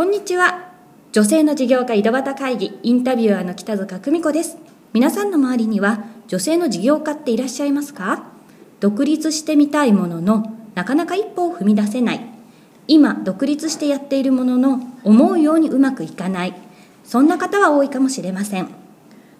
こんにちは。女性の事業家井戸端会議インタビュアーの北塚久美子です。皆さんの周りには女性の事業家っていらっしゃいますか？独立してみたいもののなかなか一歩を踏み出せない。今独立してやっているものの思うようにうまくいかない。そんな方は多いかもしれません。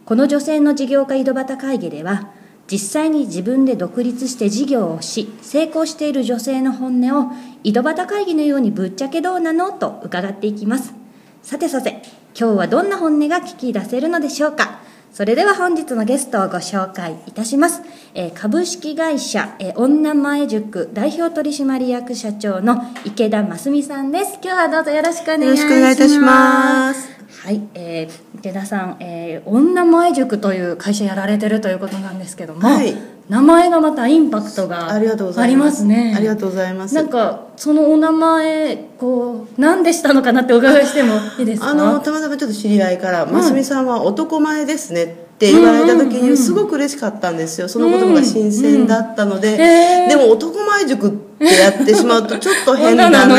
この女性の事業家井戸端会議では実際に自分で独立して事業をし成功している女性の本音を井戸端会議のようにぶっちゃけどうなの？と伺っていきます。さてさて今日はどんな本音が聞き出せるのでしょうか？それでは本日のゲストをご紹介いたします、えー、株式会社、えー、女前塾代表取締役社長の池田真澄さんです。今日はどうぞよろしくお願いします。よろしくお願いいたします。はい、えー、池田さん、えー、女前塾という会社やられてるということなんですけども、はい、名前がまたインパクトがあります。ね。ありがとうございます。なんかそのお名前こう何でしたのかなってお伺いしてもいいですか？あのたまたまちょっと知り合いから「真澄さんは男前ですね」って言われた時にすごく嬉しかったんですよ。その言葉が新鮮だったので、うん。うん、でも男前塾ってやってしまうとちょっと変だな。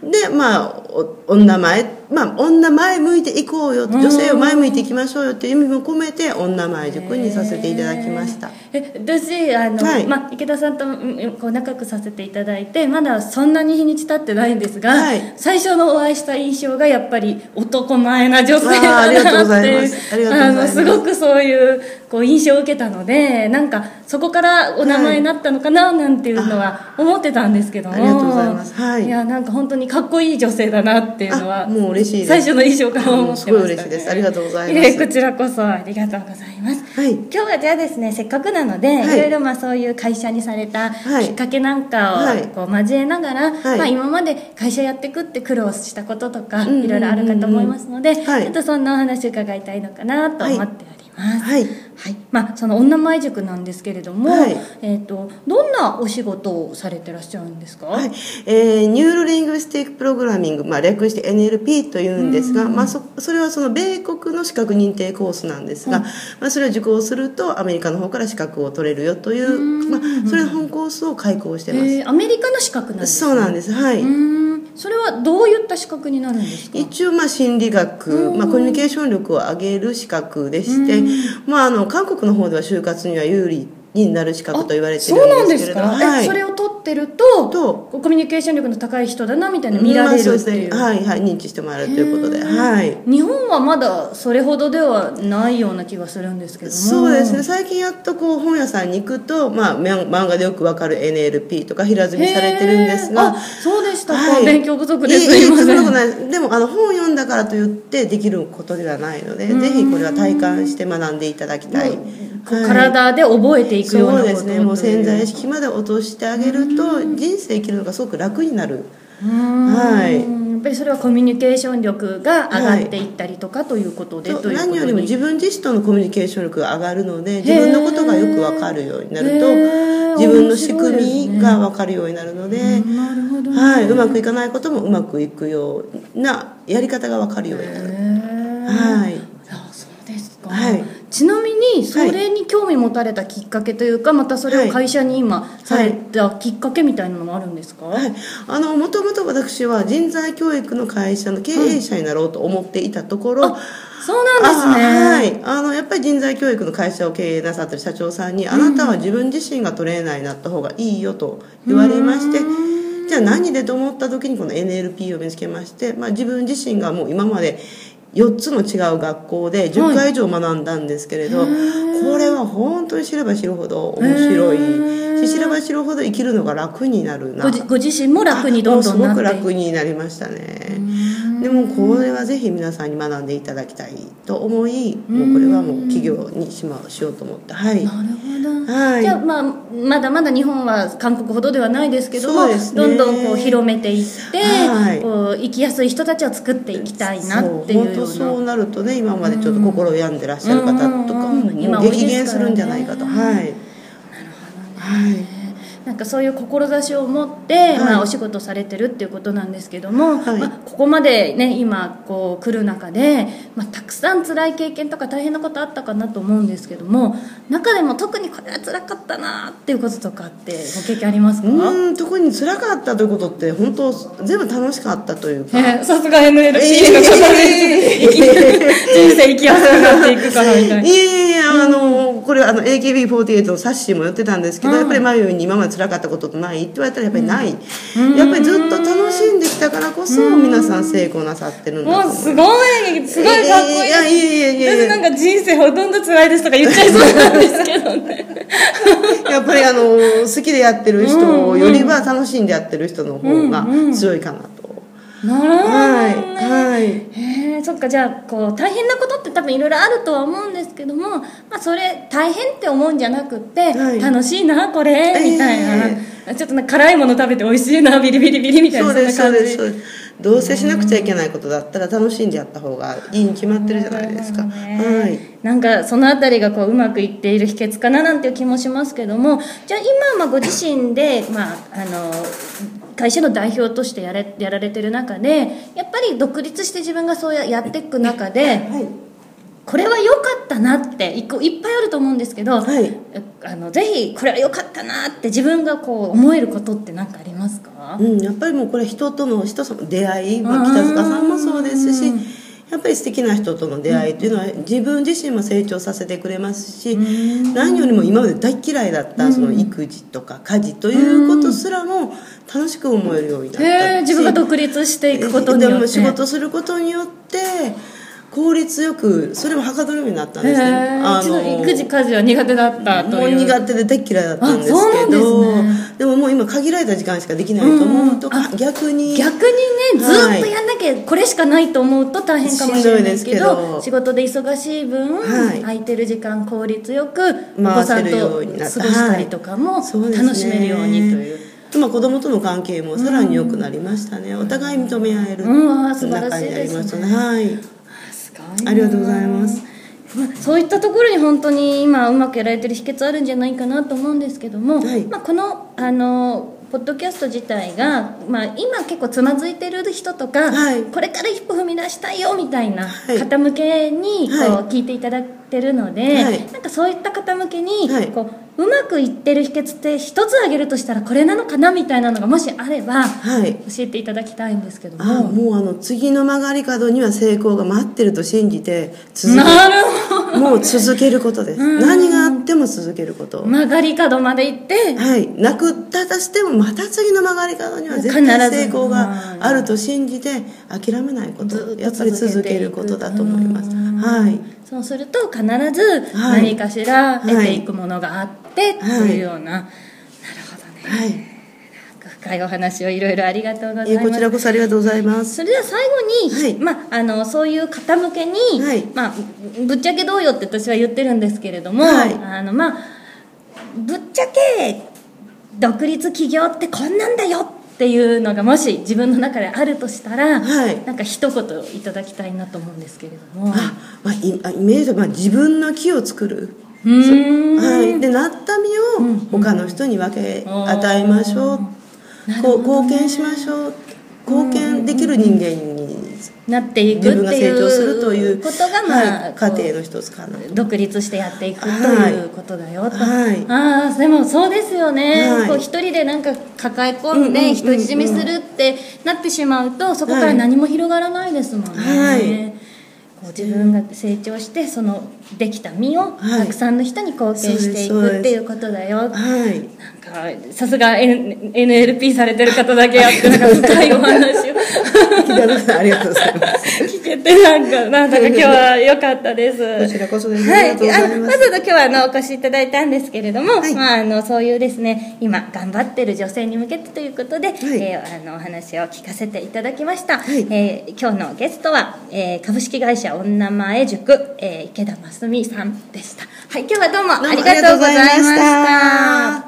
でまあ女前まあ、女前向いていこうよ女性を前向いていきましょうよっていう意味も込めて女前塾にさせていただきました。え私あの、はい、まあ、池田さんとこう仲良くさせていただいてまだそんなに日にち経ってないんですが、はい、最初のお会いした印象がやっぱり男前な女性だなって。ありがとうございます。あのすごくそういうこう印象を受けたのでなんかそこからお名前になったのかななんていうのは思ってたんですけども、ありがとうございます、はい、いやなんか本当にかっこいい女性だなっていうのはもう嬉しいです。最初の印象から思ってました、ね、すごい嬉しいです。ありがとうございます。こちらこそありがとうございます、はい、今日はじゃあですねせっかくなので、はい、いろいろまあそういう会社にされたきっかけなんかをこう交えながら、はい、まあ、今まで会社やっていくって苦労したこととか、いろいろあるかと思いますので、ちょっとそんなお話伺いたいのかなと思っておりますます。はい、はい、まあその女前塾なんですけれども、はい、えっ、ー、とどんなお仕事をされてらっしゃるんですか？はい、えー、 Neuro Linguistic Programming、まあ略して NLP というんですが、まあそそれはその米国の資格認定コースなんですが、まあそれを受講するとアメリカの方から資格を取れるよという、まあそれの本コースを開講してます。えー、アメリカの資格なんです、ね、そうなんです。はい。それはどういった資格になるんですか？一応まあ心理学、まあ、コミュニケーション力を上げる資格でして、まあ、あの韓国の方では就活には有利になる資格と言われてるんですけれどそうなんですか、はい、それを取ってるととコミュニケーション力の高い人だなみたいな見られるっていう,、まあ、はいはい認知してもらえるということで、はい、日本はまだそれほどではないような気がするんですけども。そうですね。最近やっとこう本屋さんに行くと、まあ、漫画でよくわかる NLP とか平積みされてるんですが。そうでしたか、はい、勉強不足です。いません。ない。でもあの本を読んだからといってできることではないのでぜひこれは体感して学んでいただきたい、体で覚えていくようなそうですね。もう潜在意識まで落としてあげると人生生きるのがすごく楽になる。はい。やっぱりそれはコミュニケーション力が上がっていったりとかということで、はい、と何よりも自分自身とのコミュニケーション力が上がるので自分のことがよく分かるようになると自分の仕組みが分かるようになるので、ね、はい、うまくいかないこともうまくいくようなやり方が分かるようになる。はい、そうですか、はいちなみにそれに興味持たれたきっかけというか、またそれを会社に今されたきっかけみたいなのもあるんですか、はい、あのもともと私は人材教育の会社の経営者になろうと思っていたところ、うん、そうなんですね。はい。あのやっぱり人材教育の会社を経営なさってる社長さんに、あなたは自分自身がトレーナーになった方がいいよと言われまして、じゃあ何でと思った時にこの NLP を見つけまして、まあ、自分自身がもう今まで4つの違う学校で10回以上学んだんですけれど、はい、これは本当に知れば知るほど面白い。し知れば知るほど生きるのが楽になるな。ご自身も楽にどんどんなって。すごく楽になりましたねでもこれはぜひ皆さんに学んでいただきたいと思いもうこれはもう企業にしましようと思ってはい。なるほど、はい、じゃあ、まあ、まだまだ日本は韓国ほどではないですけども、ね、どんどんこう広めていって、はい、こう生きやすい人たちを作っていきたいなっていうような。そうなるとね今までちょっと心を病んでらっしゃる方とかも激減するんじゃないかと。はい。なるほどね、はいなんかそういう志を持って、まあ、お仕事されてるっていうことなんですけども、まあ、ここまでね今こう来る中で、まあ、たくさん辛い経験とか大変なことあったかなと思うんですけども中でも特にこれは辛かったなっていうこととかってご経験ありますか？うん特に辛かったということって本当全部楽しかったというか。さすが NLP の方です、えー、人生生きやすくなっていくからみたいな。いやいやあのこれあの AKB48 のサッシーも言ってたんですけど、うん、やっぱり眉に今まで辛かったこととないって言われたらやっぱりない、うん、やっぱりずっと楽しんできたからこそ皆さん成功なさってるんだと思うすごいすごいかっこいいいやいやいやいや。私なんか人生ほとんど辛いですとか言っちゃいそうなんですけどね。やっぱりあの好きでやってる人よりは楽しんでやってる人の方が強いかなと。なるほど、ね、はい、はい、へえそっか。じゃあこう大変なことって多分いろいろあるとは思うんですけども、まあ、それ大変って思うんじゃなくて、はい、楽しいなこれみたいな、えー、ちょっとな辛いもの食べて美味しいなビリビリビリみたいなそうですそうですそうです。どうせしなくちゃいけないことだったら楽しんでやった方がいいに決まってるじゃないですか、ね、はい。なんかその辺りがこううまくいっている秘訣かななんていう気もしますけどもじゃあ今まあご自身で、まあ、あの会社の代表としてやれやられてる中でやっぱり独立して自分がそうやっていく中で、はい。これは良かったなっていっぱいあると思うんですけど、はい、あのぜひこれは良かったなって自分がこう思えることって何かありますか、うん、やっぱりもうこれ人との人との出会い、まあ、北塚さんもそうですしやっぱり素敵な人との出会いっていうのは自分自身も成長させてくれますし何よりも今まで大嫌いだったその育児とか家事ということすらも楽しく思えるようになった自分が独立していくことによって。でも仕事することによって効率よくそれもはかどるようになったんですね。あの育児家事は苦手だったともう苦手で大嫌いだったんですけど、ね、でももう今限られた時間しかできないと思うと、うん、逆に逆にねずっとやんなきゃこれしかないと思うと大変かもしれないですけど仕事で忙しい分、はい、空いてる時間効率よくお子さんと過ごしたりとかも楽しめるようにという。まあ、子供との関係もさらに良くなりましたね、お互い認め合える中になりましたね、はいありがとうございます。そういったところに本当に今うまくやられてる秘訣あるんじゃないかなと思うんですけども、はい、まあ、このあのポッドキャスト自体が、まあ、今結構つまずいてる人とか、はい、これから一歩踏み出したいよみたいな方向けにこう聞いていただってるので、はい、なんかそういった方向けにこううまくいってる秘訣って一つ挙げるとしたらこれなのかなみたいなのがもしあれば、はい、教えていただきたいんですけどもあもうあの次の曲がり角には成功が待ってると信じて続けなるほどもう続けることです何があっても続けること曲がり角まで行ってはいなくったとしてもまた次の曲がり角には絶対成功があると信じて諦めないことやっぱり続けることだと思いますはいそうすると必ず何かしら得ていくものがあって、というような、なるほどね、はい、深いお話をいろいろありがとうございます。こちらこそありがとうございます。それでは最後に、はい、まあ、あのそういう方向けに、はい、まあ、ぶっちゃけどうよって私は言ってるんですけれども、はい、あのまあぶっちゃけ独立起業ってこんなんだよっていうのがもし自分の中であるとしたら、はい、なんか一言いただきたいなと思うんですけれども。あ、まあ、イメージは、まあ、自分の木を作る。はい、でなった実を他の人に分け与えましょう、こう貢献しましょう。貢献できる人間になっていくっていうことが、まあ、家庭の一つかな独立してやっていくということだよと、はい、ああでもそうですよね、はい、こう一人でなんか抱え込んで独り占めするってなってしまうとそこから何も広がらないですもんね、はい。こう自分が成長してそのできた実をたくさんの人に貢献していくっていうことだよ、はい、さすが、NLP されてる方だけあってなんか深いお話を。ありがとうございます。聞けてなんかなんだか今日は良かったです。こちらこそです、はい、あまず今日はあのお越しいただいたんですけれども、はい、まあ、あのそういうですね今頑張ってる女性に向けてということで、はい、えー、あのお話を聞かせていただきました、はい、えー、今日のゲストは、えー、株式会社女前塾、えー、池田真澄さんでした。はい今日はどうもありがとうございました